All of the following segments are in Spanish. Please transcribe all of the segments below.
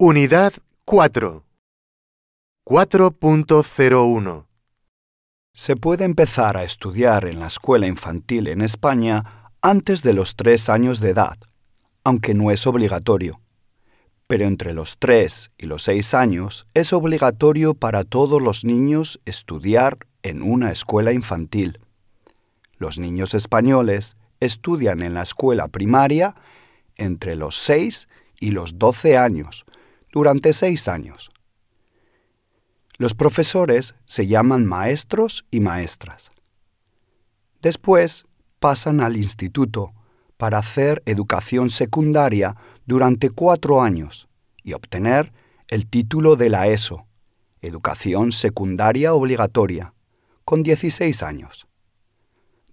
Unidad 4. 4.01. Se puede empezar a estudiar en la escuela infantil en España antes de los tres años de edad, aunque no es obligatorio. Pero entre los tres y los seis años es obligatorio para todos los niños estudiar en una escuela infantil. Los niños españoles estudian en la escuela primaria entre los 6 y los 12 años, durante seis años. Los profesores se llaman maestros y maestras. Después pasan al instituto para hacer educación secundaria durante cuatro años y obtener el título de la ESO, Educación Secundaria Obligatoria, con 16 años.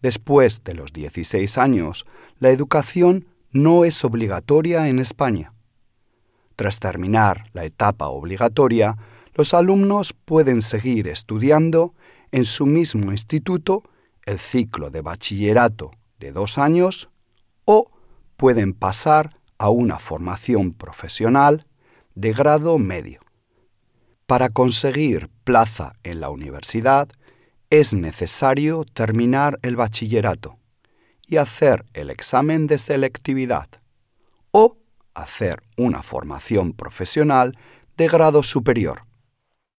Después de los 16 años, la educación no es obligatoria en España. Tras terminar la etapa obligatoria, los alumnos pueden seguir estudiando en su mismo instituto el ciclo de bachillerato de dos años o pueden pasar a una formación profesional de grado medio. Para conseguir plaza en la universidad es necesario terminar el bachillerato y hacer el examen de selectividad hacer una formación profesional de grado superior.